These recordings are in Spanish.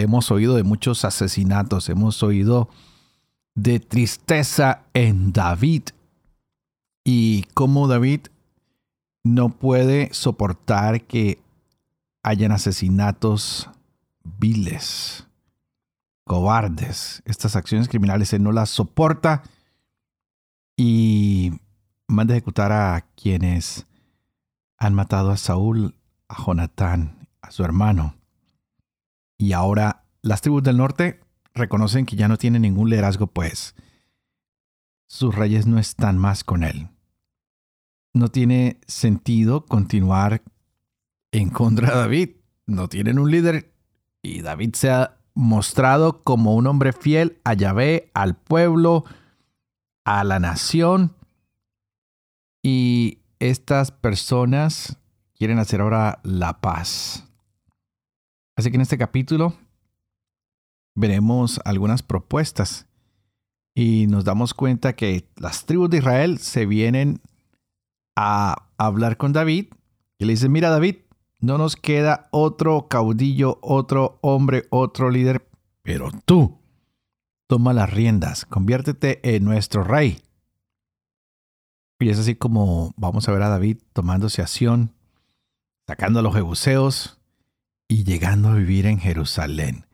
Hemos oído de muchos asesinatos, hemos oído de tristeza en David y cómo David no puede soportar que hayan asesinatos viles, cobardes. Estas acciones criminales él no las soporta y manda a ejecutar a quienes han matado a Saúl, a Jonatán, a su hermano. Y ahora las tribus del norte reconocen que ya no tienen ningún liderazgo, pues sus reyes no están más con él. No tiene sentido continuar en contra de David. No tienen un líder y David se ha mostrado como un hombre fiel a Yahvé, al pueblo, a la nación. Y estas personas quieren hacer ahora la paz. Así que en este capítulo veremos algunas propuestas y nos damos cuenta que las tribus de Israel se vienen a hablar con David y le dicen, mira David, no nos queda otro caudillo, otro hombre, otro líder, pero tú toma las riendas, conviértete en nuestro rey. Y es así como vamos a ver a David tomándose acción, sacando a los jebuseos y llegando a vivir en Jerusalén,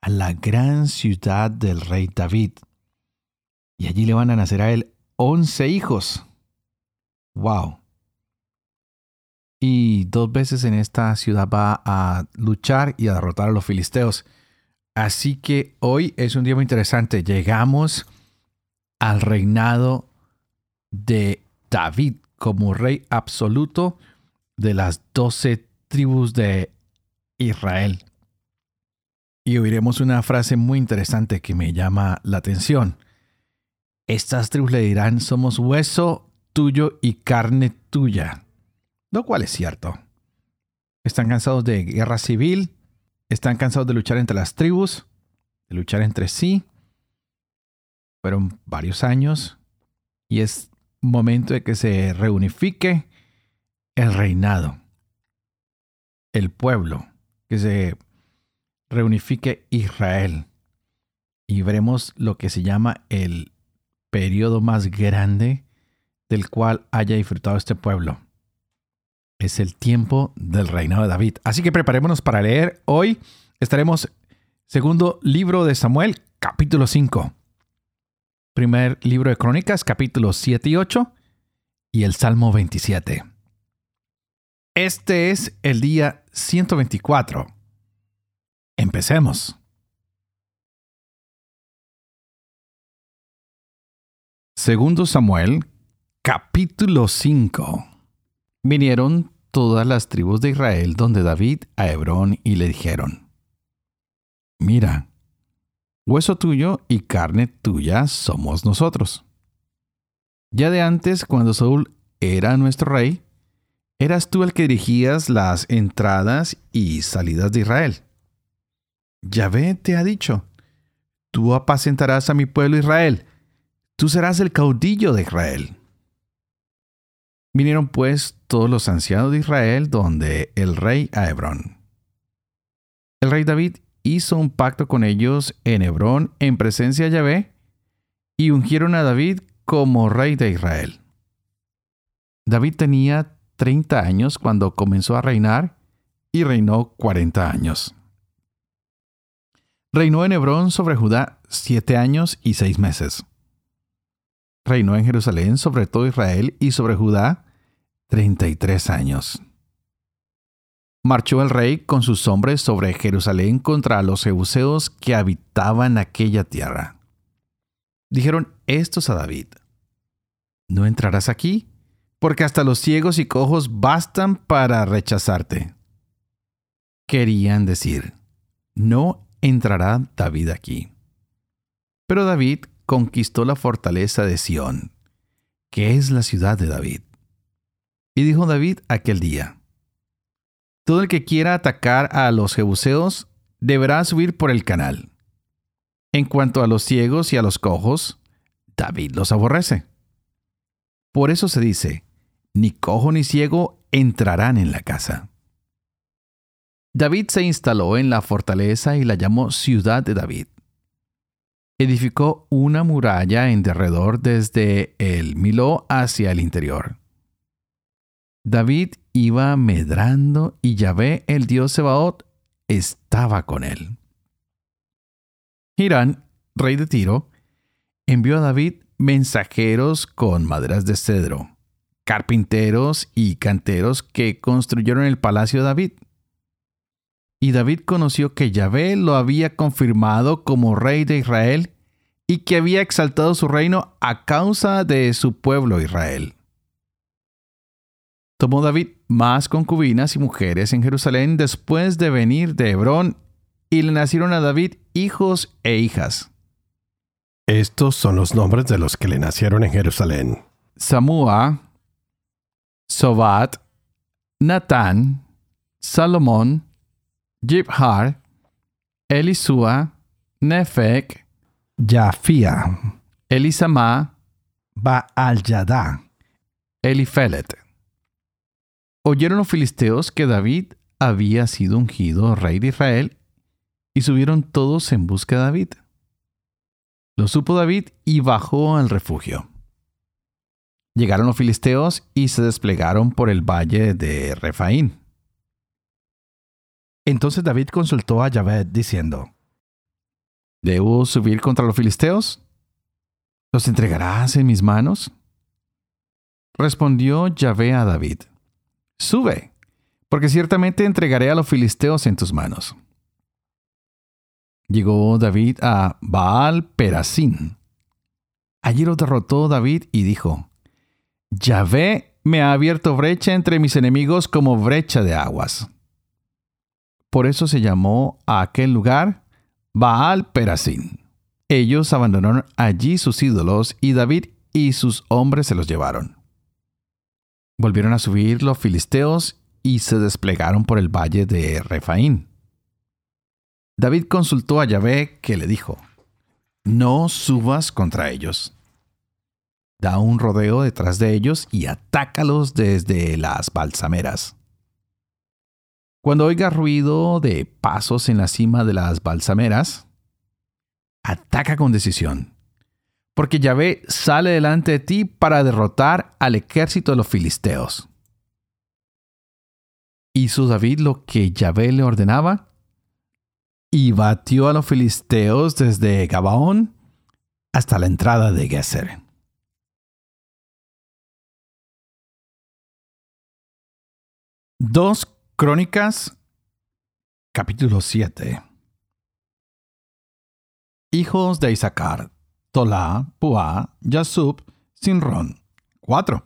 a la gran ciudad del rey David. Y allí le van a nacer a él once hijos. ¡Wow! Y dos veces en esta ciudad va a luchar y a derrotar a los filisteos. Así que hoy es un día muy interesante. Llegamos al reinado de David como rey absoluto de las doce tribus de Israel. Y oiremos una frase muy interesante que me llama la atención. Estas tribus le dirán, somos hueso tuyo y carne tuya, lo cual es cierto. Están cansados de guerra civil, están cansados de luchar entre las tribus, de luchar entre sí. Fueron varios años y es momento de que se reunifique el reinado, el pueblo, se reunifique Israel. Y veremos lo que se llama el periodo más grande del cual haya disfrutado este pueblo. Es el tiempo del reinado de David. Así que preparémonos para leer. Hoy estaremos segundo libro de Samuel, capítulo 5 primer libro de Crónicas, capítulos 7 y 8, y el Salmo 27. Este es el día 124. Empecemos. Segundo Samuel, capítulo 5. Vinieron todas las tribus de Israel donde David a Hebrón y le dijeron, Mira, Hueso tuyo y carne tuya somos nosotros. Ya de antes, cuando Saúl era nuestro rey, eras tú el que dirigías las entradas y salidas de Israel. Yahvé te ha dicho, tú apacentarás a mi pueblo Israel, tú serás el caudillo de Israel. Vinieron pues todos los ancianos de Israel donde el rey a Hebrón. El rey David hizo un pacto con ellos en Hebrón en presencia de Yahvé y ungieron a David como rey de Israel. David tenía 30 años cuando comenzó a reinar y reinó 40 años. Reinó en Hebrón sobre Judá siete años y seis meses. Reinó en Jerusalén sobre todo Israel y sobre Judá 33 años marchó el rey con sus hombres sobre Jerusalén contra los jebuseos que habitaban aquella tierra. Dijeron estos a David, No entrarás aquí, porque hasta los ciegos y cojos bastan para rechazarte. Querían decir, No entrará David aquí. Pero David conquistó la fortaleza de Sión, que es la ciudad de David. Y dijo David aquel día, Todo el que quiera atacar a los jebuseos deberá subir por el canal. En cuanto a los ciegos y a los cojos, David los aborrece. Por eso se dice, ni cojo ni ciego entrarán en la casa. David se instaló en la fortaleza y la llamó Ciudad de David. Edificó una muralla en derredor desde el Miló hacia el interior. David iba medrando y Yahvé, el dios Sebaot, estaba con él. Hirán, rey de Tiro, envió a David mensajeros con maderas de cedro, carpinteros y canteros que construyeron el palacio de David. Y David conoció que Yahvé lo había confirmado como rey de Israel y que había exaltado su reino a causa de su pueblo Israel. Tomó David más concubinas y mujeres en Jerusalén después de venir de Hebrón, y le nacieron a David hijos e hijas. Estos son los nombres de los que le nacieron en Jerusalén. Samúa, Sobat, Natán, Salomón, Jibhar, Elisúa, Nefec, Yafía, Elisama, Baal-Yadá, Elifelet. Oyeron los filisteos que David había sido ungido rey de Israel y subieron todos en busca de David. Lo supo David y bajó al refugio. Llegaron los filisteos y se desplegaron por el valle de Refaín. Entonces David consultó a Yahvé diciendo, ¿Debo subir contra los filisteos? ¿Los entregarás en mis manos? Respondió Yahvé a David, Sube, porque ciertamente entregaré a los filisteos en tus manos. Llegó David a Baal Perasín. Allí lo derrotó David y dijo, Yahvé me ha abierto brecha entre mis enemigos como brecha de aguas. Por eso se llamó a aquel lugar Baal Perasín. Ellos abandonaron allí sus ídolos y David y sus hombres se los llevaron. Volvieron a subir los filisteos y se desplegaron por el valle de Refaín. David consultó a Yahvé que le dijo, No subas contra ellos. Da un rodeo detrás de ellos y atácalos desde las balsameras. Cuando oiga ruido de pasos en la cima de las balsameras, ataca con decisión, porque Yahvé sale delante de ti para derrotar al ejército de los filisteos. Hizo David lo que Yahvé le ordenaba y batió a los filisteos desde Gabaón hasta la entrada de Geser. Dos Crónicas, capítulo 7. Hijos de Isaacar, Tolá, Puá, Yasub, Sinrón. 4.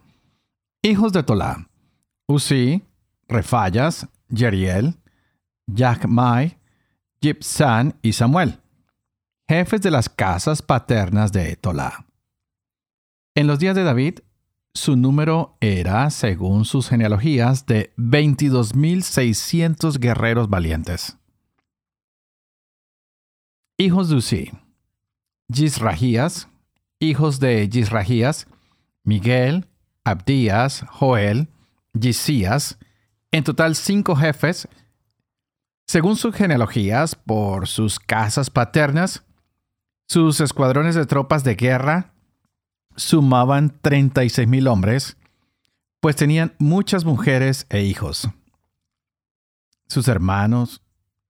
Hijos de Tolá, Uzi, Refayas, Jeriel, Yachmai, Gibsan y Samuel, jefes de las casas paternas de Tolá. En los días de David, su número era, según sus genealogías, de 22.600 guerreros valientes. Hijos de Uzi. Gisrahías, hijos de Gisrahías, Miguel, Abdías, Joel, Gisías, en total cinco jefes, según sus genealogías, por sus casas paternas, sus escuadrones de tropas de guerra, sumaban 36 mil hombres, pues tenían muchas mujeres e hijos. Sus hermanos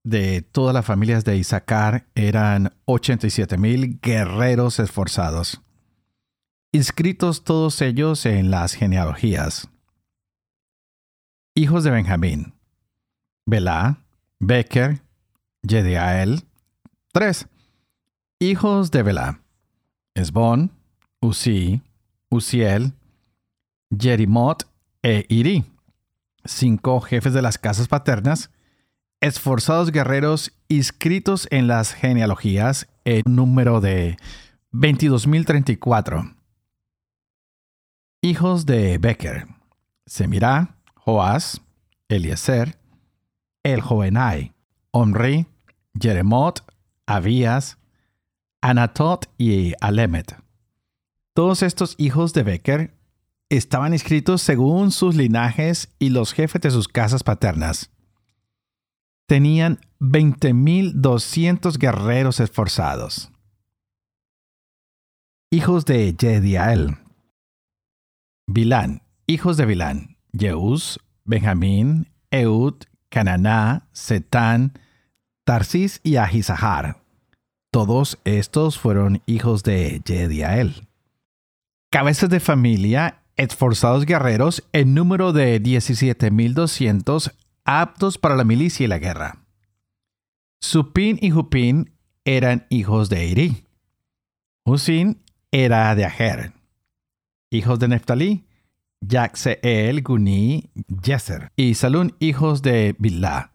de todas las familias de Isaacar eran 87 mil guerreros esforzados, inscritos todos ellos en las genealogías. Hijos de Benjamín, Belá, Becker, Jediael, tres. Hijos de Belá, Esbón, Uzi, Uziel, Jerimot e Iri, cinco jefes de las casas paternas, esforzados guerreros inscritos en las genealogías en número de 22.034. Hijos de Becker, Semirá, Joás, Eliezer, El Jovenai, Omri, Jeremot, Abías, Anatot y Alemet. Todos estos hijos de Becker estaban inscritos según sus linajes y los jefes de sus casas paternas. Tenían 20.200 guerreros esforzados. Hijos de Jediael. Bilán, hijos de Bilán, Jeús, Benjamín, Eud, Cananá, Setán, Tarsis y Ahisahar. Todos estos fueron hijos de Jediael. Cabezas de familia, esforzados guerreros en número de 17.200 aptos para la milicia y la guerra. Supín y Jupín eran hijos de Iri. Husín era de Ajer. Hijos de Neftalí, Yaxeel, Guni, Yeser. Y Salún, hijos de Bilá.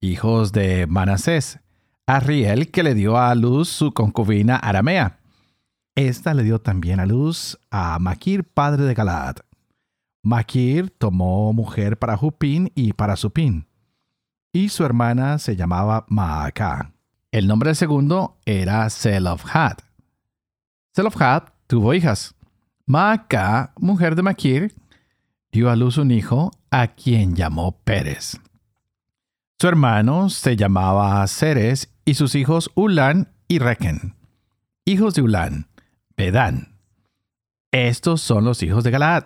Hijos de Manasés, Arriel, que le dio a luz su concubina Aramea. Esta le dio también a luz a Maquir, padre de Galaad. Maquir tomó mujer para Jupín y para Supín, y su hermana se llamaba Maacá. El nombre segundo era Selofhad. Selofhad tuvo hijas. Maacá, mujer de Maquir, dio a luz un hijo a quien llamó Pérez. Su hermano se llamaba Ceres y sus hijos Ulán y Requen. Hijos de Ulán, Estos son los hijos de Galaad,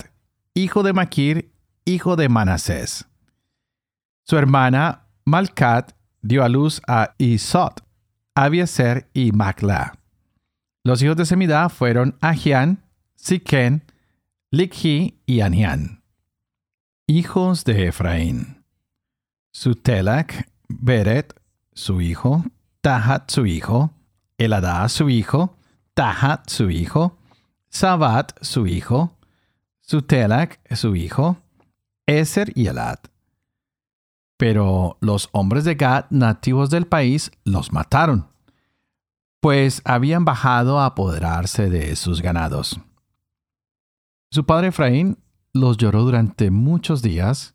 hijo de Maquir, hijo de Manasés. Su hermana Malcat dio a luz a Isot, Abieser y Macla. Los hijos de Semidá fueron Ahian, Siquén, Likhi y Anián. Hijos de Efraín. Sutelak, Beret, su hijo, Tahat, su hijo, Eladá, su hijo, Tahat, su hijo, Sabat, su hijo, Sutelak, su hijo, Eser y Elad. Pero los hombres de Gad, nativos del país, los mataron, pues habían bajado a apoderarse de sus ganados. Su padre Efraín los lloró durante muchos días,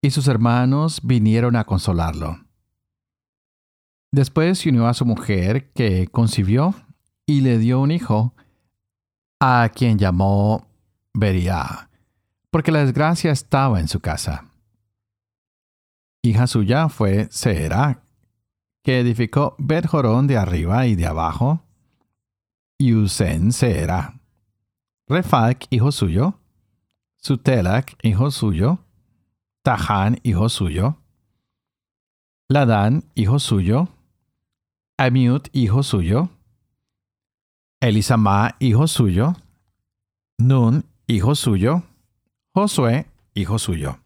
y sus hermanos vinieron a consolarlo. Después se unió a su mujer, que concibió y le dio un hijo, a quien llamó Beria, porque la desgracia estaba en su casa. Hija suya fue Seera, que edificó Bet de arriba y de abajo, y Usen Seera. Refak, hijo suyo, Sutelak, hijo suyo, Tahan, hijo suyo, Ladán, hijo suyo, Amiut, hijo suyo, Elisama, hijo suyo, Nun, hijo suyo, Josué, hijo suyo.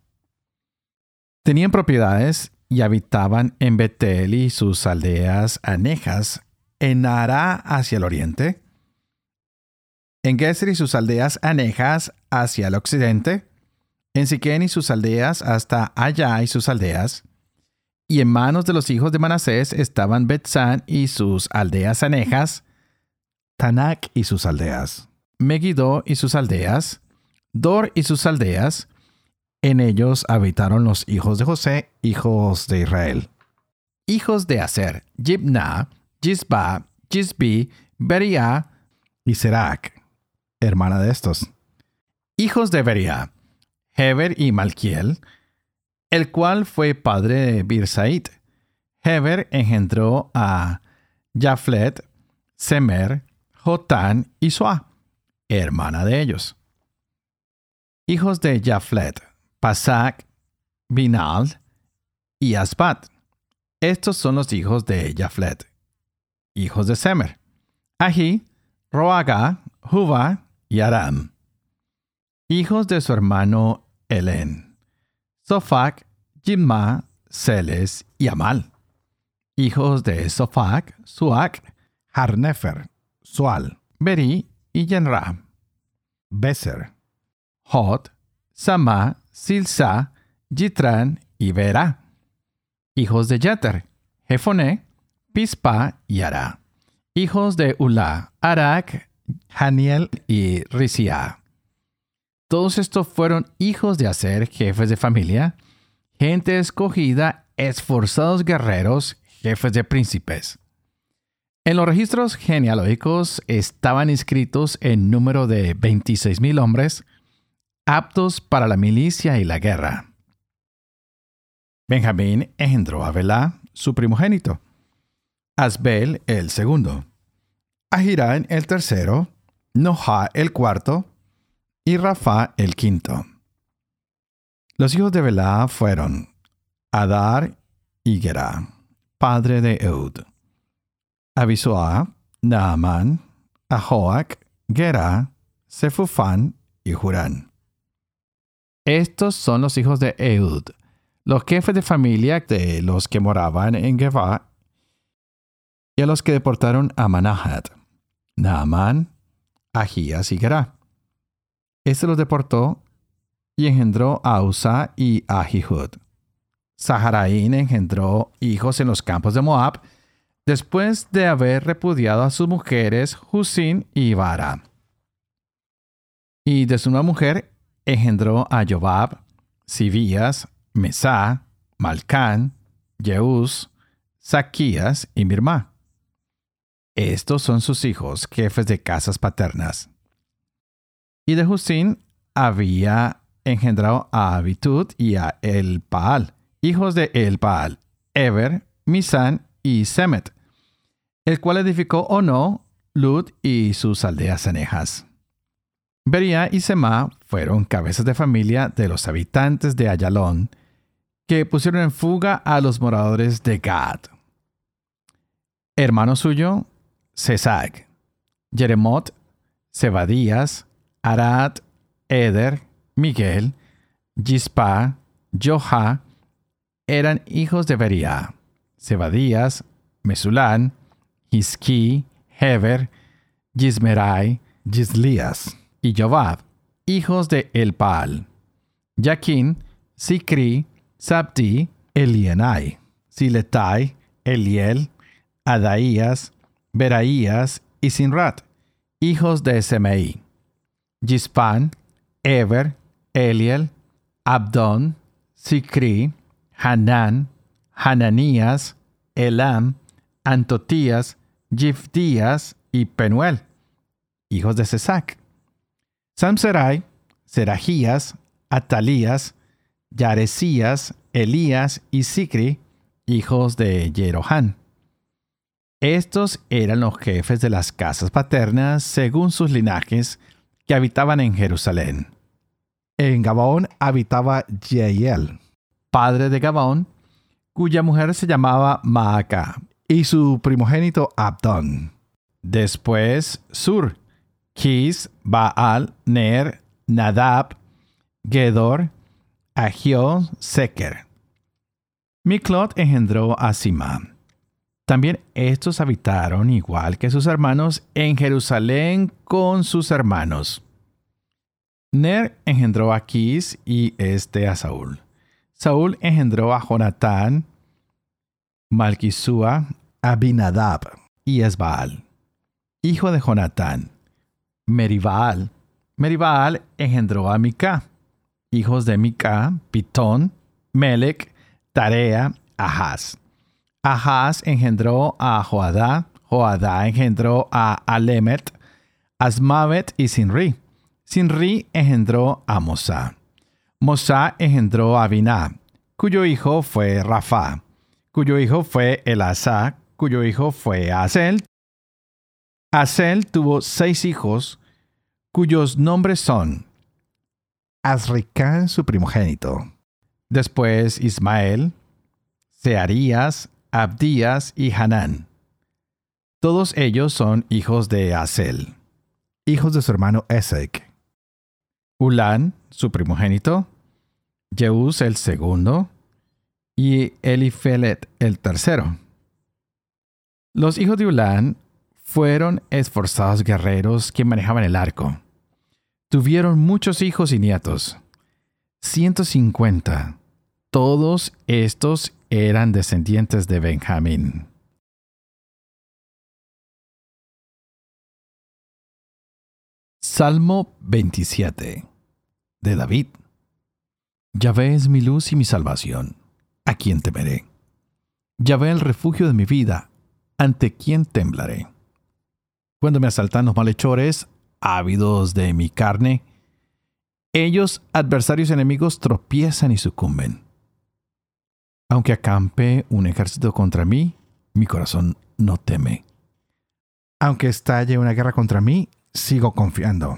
Tenían propiedades y habitaban en Betel y sus aldeas anejas, en Ara hacia el oriente, en Geser y sus aldeas anejas hacia el occidente, en Siquén y sus aldeas hasta allá y sus aldeas, y en manos de los hijos de Manasés estaban Betzán y sus aldeas anejas, Tanak y sus aldeas, Megiddo y sus aldeas, Dor y sus aldeas, en ellos habitaron los hijos de José, hijos de Israel. Hijos de Aser, Jibna, Jizba, Jizbi, Beria y Serac hermana de estos. Hijos de Beria, Heber y Malkiel, el cual fue padre de Birsait. Heber engendró a Jaflet, Semer, Jotán y Suá, hermana de ellos. Hijos de Jaflet, Pasak, Binal y Asbat. Estos son los hijos de Jaflet. Hijos de Semer, Ahi, Roaga, Jubá y Aram. Hijos de su hermano Elén. Sofac, Jimma, Celes y Amal. Hijos de Sofac, Suac, Harnefer, Sual, Beri y Yenra. Beser. Hot, Sama, Silsa, Jitran y Vera. Hijos de Jeter, Jefoné, Pispa y Ara. Hijos de Ula, Arak, Haniel y Risia. Todos estos fueron hijos de Aser, jefes de familia, gente escogida, esforzados guerreros, jefes de príncipes. En los registros genealógicos estaban inscritos en número de 26.000 hombres aptos para la milicia y la guerra. Benjamín engendró a Belá, su primogénito, Asbel el segundo, Ahirán el tercero, Noha el cuarto y Rafa el quinto. Los hijos de Belá fueron Adar y Gerá, padre de Eud. Abisua, Naaman, Ahoac, Gera, Sefufán y Jurán. Estos son los hijos de Eud, los jefes de familia de los que moraban en Geba y a los que deportaron a Manahat, Naaman, Ahías y Gera. Este los deportó y engendró a Usa y a Jihud. Saharaín engendró hijos en los campos de Moab, después de haber repudiado a sus mujeres Husin y Vara. Y de su nueva mujer engendró a Jobab, Sibías, Mesá, Malcán, Jeús, Saquías y Mirmá. Estos son sus hijos, jefes de casas paternas. Y de Husín había engendrado a Abitud y a El Paal, hijos de El Paal, Eber, Misán y Semet, el cual edificó Ono, Lud y sus aldeas anejas. Bería y Semá fueron cabezas de familia de los habitantes de Ayalón, que pusieron en fuga a los moradores de Gad. Hermano suyo, Sesag, Jeremot, Sebadías, Arad, Eder, Miguel, Gispa, Joha, eran hijos de Bería. Sebadías, Mesulán, Hisquí, Heber, Gismerai, Gislías y Jobab, hijos de Elpaal. Yaquín, Sicri, Sabdi, Elienai, Siletai, Eliel, Adaías, Beraías y Sinrat, hijos de Semei. Gispan, Eber, Eliel, Abdon, Sicri, Hanán, Hananías, Elam, Antotías, Gifdías y Penuel, hijos de Sesac. Samserai, Serajías, Atalías, Yaresías, Elías y Sicri, hijos de Jerohán. Estos eran los jefes de las casas paternas según sus linajes que habitaban en Jerusalén. En Gabaón habitaba Jeiel, padre de Gabaón, cuya mujer se llamaba Maaca, y su primogénito Abdón. Después Sur, Kis, Baal, Ner, Nadab, Gedor, Agio, Seker. Miklot engendró a Sima. También estos habitaron, igual que sus hermanos, en Jerusalén con sus hermanos. Ner engendró a Kis y este a Saúl. Saúl engendró a Jonatán, Malquisúa, Abinadab y Esbaal, hijo de Jonatán. Meribaal. Meribaal engendró a Mica, hijos de Mica, Pitón, Melec, Tarea, Ahaz. Ahaz engendró a Joadá, Joadá engendró a Alemet, Asmavet y Sinri. Sinri engendró a Mosá. Mosá engendró a Biná, cuyo hijo fue Rafa, cuyo hijo fue Elasa, cuyo hijo fue Asel. Asel tuvo seis hijos, cuyos nombres son Azricán, su primogénito. Después Ismael, Searías, Abdías y Hanán. Todos ellos son hijos de Asel, hijos de su hermano Esek. Ulán, su primogénito, Jeús el segundo y Elifelet el tercero. Los hijos de Ulán fueron esforzados guerreros que manejaban el arco. Tuvieron muchos hijos y nietos, 150, Todos estos eran descendientes de Benjamín. Salmo 27 de David. Yahvé es mi luz y mi salvación. ¿A quién temeré? Yahvé el refugio de mi vida. ¿Ante quién temblaré? Cuando me asaltan los malhechores, ávidos de mi carne, ellos, adversarios enemigos, tropiezan y sucumben. Aunque acampe un ejército contra mí, mi corazón no teme. Aunque estalle una guerra contra mí, sigo confiando.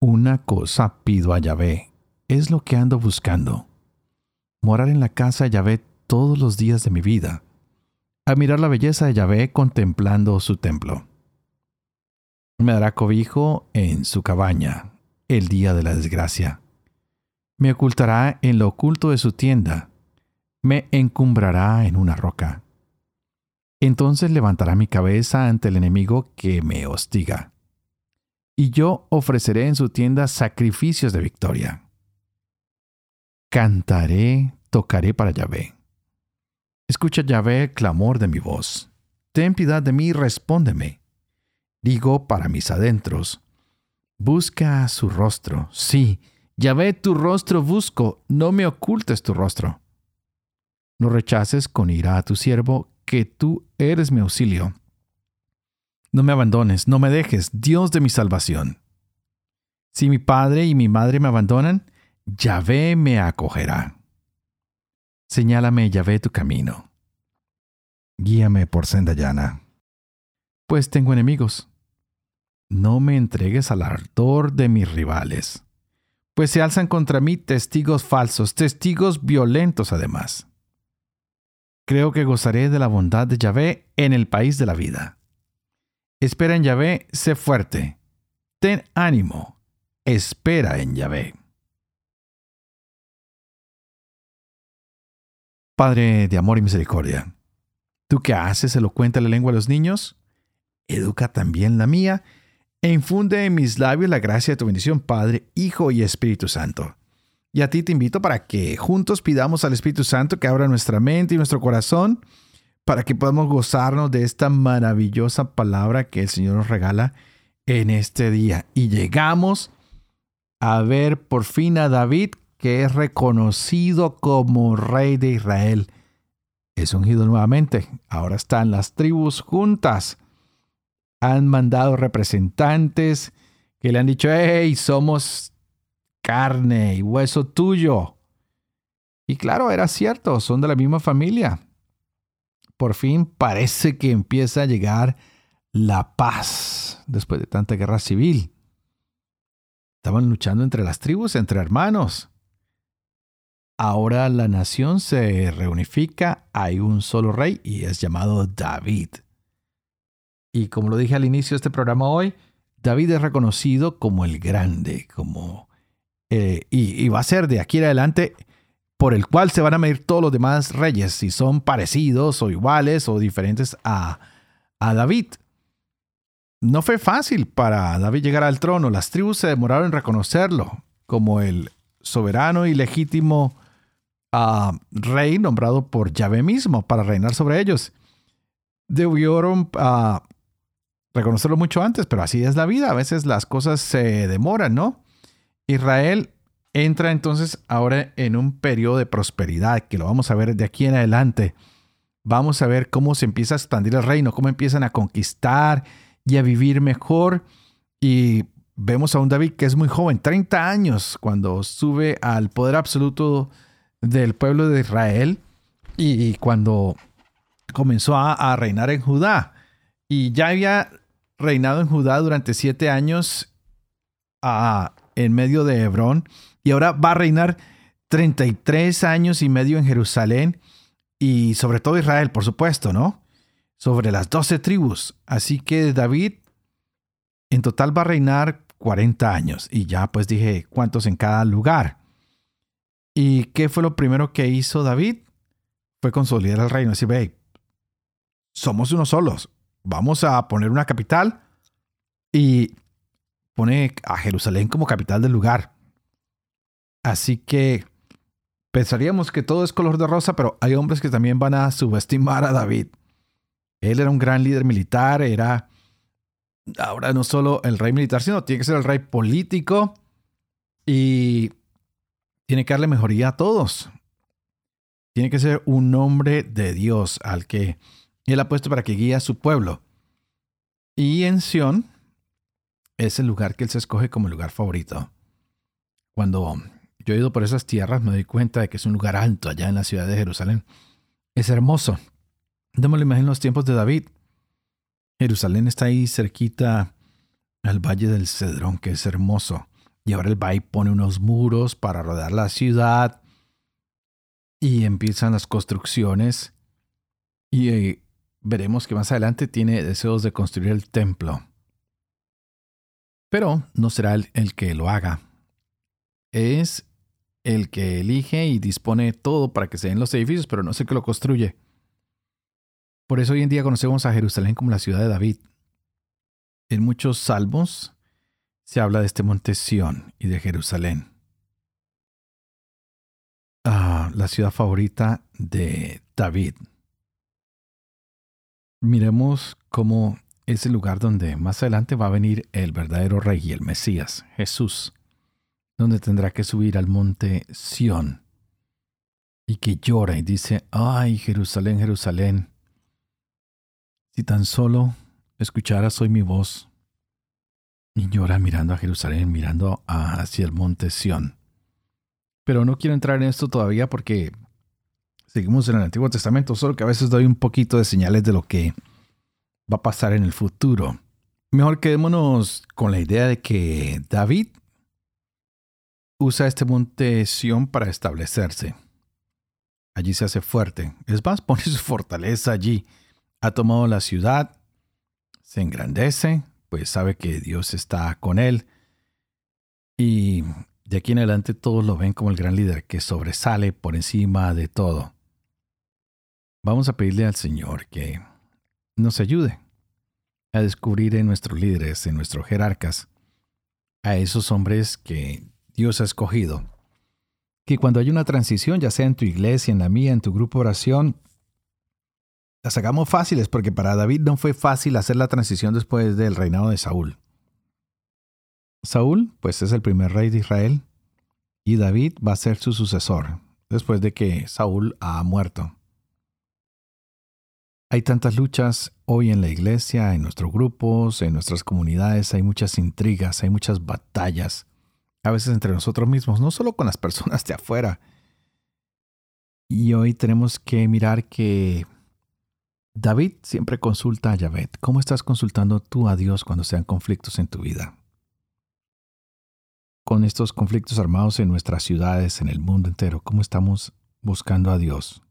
Una cosa pido a Yahvé, es lo que ando buscando. Morar en la casa de Yahvé todos los días de mi vida. Admirar la belleza de Yahvé contemplando su templo. Me dará cobijo en su cabaña el día de la desgracia. Me ocultará en lo oculto de su tienda. Me encumbrará en una roca. Entonces levantará mi cabeza ante el enemigo que me hostiga. Y yo ofreceré en su tienda sacrificios de victoria. Cantaré, tocaré para Yahvé. Escucha Yahvé el clamor de mi voz. Ten piedad de mí, respóndeme. Digo para mis adentros. Busca su rostro. Sí, Yahvé, tu rostro busco, no me ocultes tu rostro. No rechaces con ira a tu siervo, que tú eres mi auxilio. No me abandones, no me dejes, Dios de mi salvación. Si mi padre y mi madre me abandonan, Yahvé me acogerá. Señálame, Yahvé, tu camino. Guíame por senda llana. Pues tengo enemigos. No me entregues al ardor de mis rivales, pues se alzan contra mí testigos falsos, testigos violentos además. Creo que gozaré de la bondad de Yahvé en el país de la vida. Espera en Yahvé, sé fuerte. Ten ánimo. Espera en Yahvé. Padre de amor y misericordia, ¿tú qué haces elocuente la lengua de los niños? Educa también la mía e infunde en mis labios la gracia de tu bendición, Padre, Hijo y Espíritu Santo. Y a ti te invito para que juntos pidamos al Espíritu Santo que abra nuestra mente y nuestro corazón para que podamos gozarnos de esta maravillosa palabra que el Señor nos regala en este día. Y llegamos a ver por fin a David que es reconocido como rey de Israel. Es ungido nuevamente. Ahora están las tribus juntas. Han mandado representantes que le han dicho, hey, somos carne y hueso tuyo. Y claro, era cierto, son de la misma familia. Por fin parece que empieza a llegar la paz después de tanta guerra civil. Estaban luchando entre las tribus, entre hermanos. Ahora la nación se reunifica, hay un solo rey y es llamado David. Y como lo dije al inicio de este programa hoy, David es reconocido como el grande, como eh, y, va a ser de aquí en adelante por el cual se van a medir todos los demás reyes, si son parecidos o iguales o diferentes a, a David. No fue fácil para David llegar al trono, las tribus se demoraron en reconocerlo como el soberano y legítimo rey nombrado por Yahvé mismo para reinar sobre ellos. Debieron uh, reconocerlo mucho antes, pero así es la vida. A veces las cosas se demoran, ¿no? Israel entra entonces ahora en un periodo de prosperidad, que lo vamos a ver de aquí en adelante. Vamos a ver cómo se empieza a expandir el reino, cómo empiezan a conquistar y a vivir mejor. Y vemos a un David que es muy joven, 30 años, cuando sube al poder absoluto del pueblo de Israel y cuando comenzó a, reinar en Judá. Y ya había reinado en Judá durante siete años en medio de Hebrón y ahora va a reinar 33 años y medio en Jerusalén y sobre todo Israel, por supuesto, ¿no? Sobre las doce tribus. Así que David en total va a reinar 40 años y ya pues dije cuántos en cada lugar. ¿Y qué fue lo primero que hizo David? Fue consolidar el reino. Decir, ve, somos unos solos. Vamos a poner una capital y pone a Jerusalén como capital del lugar. Así que Pensaríamos que todo es color de rosa, pero hay hombres que también van a subestimar a David. Él era un gran líder militar, era ahora no solo el rey militar, sino tiene que ser el rey político y tiene que darle mejoría a todos. Tiene que ser un hombre de Dios al que él ha puesto para que guíe a su pueblo. Y en Sión es el lugar que él se escoge como lugar favorito. Cuando yo he ido por esas tierras me doy cuenta de que es un lugar alto allá en la ciudad de Jerusalén. Es hermoso. Démosle imagen los tiempos de David. Jerusalén está ahí cerquita al valle del Cedrón, que es hermoso. Y ahora el valle pone unos muros para rodear la ciudad. Y empiezan las construcciones. Y eh, veremos que más adelante tiene deseos de construir el templo. Pero no será él el que lo haga. Es el que elige y dispone todo para que se den los edificios, pero no es el que lo construye. Por eso hoy en día conocemos a Jerusalén como la ciudad de David. En muchos salmos se habla de este monte Sión y de Jerusalén. Ah, la ciudad favorita de David. Miremos cómo es el lugar donde más adelante va a venir el verdadero rey y el Mesías, Jesús, donde tendrá que subir al monte Sión y que llora y dice, ay Jerusalén, Jerusalén, si tan solo escucharas hoy mi voz, y llora mirando a Jerusalén, mirando hacia el monte Sión. Pero no quiero entrar en esto todavía porque seguimos en el Antiguo Testamento, solo que a veces doy un poquito de señales de lo que va a pasar en el futuro. Mejor quedémonos con la idea de que David usa este monte Sión para establecerse. Allí se hace fuerte. Es más, pone su fortaleza allí. Ha tomado la ciudad, se engrandece, pues sabe que Dios está con él. Y de aquí en adelante todos lo ven como el gran líder que sobresale por encima de todo. Vamos a pedirle al Señor que nos ayude a descubrir en nuestros líderes, en nuestros jerarcas, a esos hombres que Dios ha escogido. Que cuando hay una transición, ya sea en tu iglesia, en la mía, en tu grupo de oración, las hagamos fáciles, porque para David no fue fácil hacer la transición después del reinado de Saúl. Saúl, pues es el primer rey de Israel, y David va a ser su sucesor, después de que Saúl ha muerto. Hay tantas luchas hoy en la iglesia, en nuestros grupos, en nuestras comunidades, hay muchas intrigas, hay muchas batallas, a veces entre nosotros mismos, no solo con las personas de afuera. Y hoy tenemos que mirar que David siempre consulta a Yahvé. ¿Cómo estás consultando tú a Dios cuando sean conflictos en tu vida? Con estos conflictos armados en nuestras ciudades, en el mundo entero, ¿cómo estamos buscando a Dios?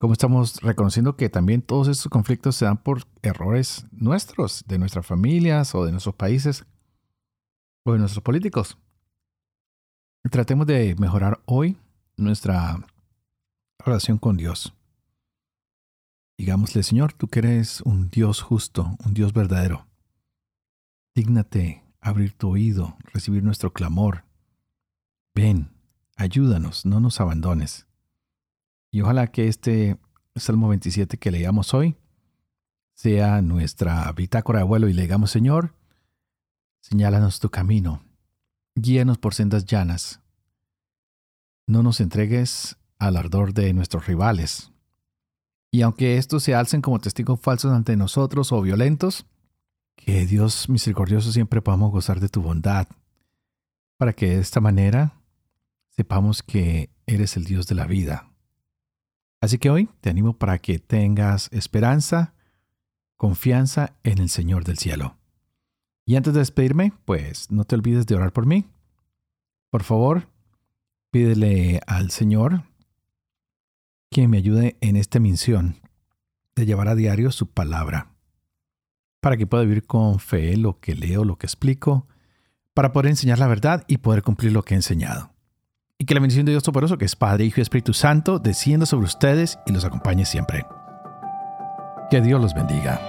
Cómo estamos reconociendo que también todos estos conflictos se dan por errores nuestros, de nuestras familias o de nuestros países o de nuestros políticos. Tratemos de mejorar hoy nuestra relación con Dios. Digámosle, Señor, tú que eres un Dios justo, un Dios verdadero. Dígnate abrir tu oído, recibir nuestro clamor. Ven, ayúdanos, no nos abandones. Y ojalá que este Salmo 27 que leamos hoy sea nuestra bitácora de vuelo y le digamos, Señor, señálanos tu camino, guíanos por sendas llanas. No nos entregues al ardor de nuestros rivales. Y aunque estos se alcen como testigos falsos ante nosotros o violentos, que Dios misericordioso siempre podamos gozar de tu bondad, para que de esta manera sepamos que eres el Dios de la vida Así que hoy te animo para que tengas esperanza, confianza en el Señor del cielo. Y antes de despedirme, pues no te olvides de orar por mí. Por favor, pídele al Señor que me ayude en esta misión de llevar a diario su palabra, para que pueda vivir con fe lo que leo, lo que explico, para poder enseñar la verdad y poder cumplir lo que he enseñado. Y que la bendición de Dios Todopoderoso, que es Padre, Hijo y Espíritu Santo, descienda sobre ustedes y los acompañe siempre. Que Dios los bendiga.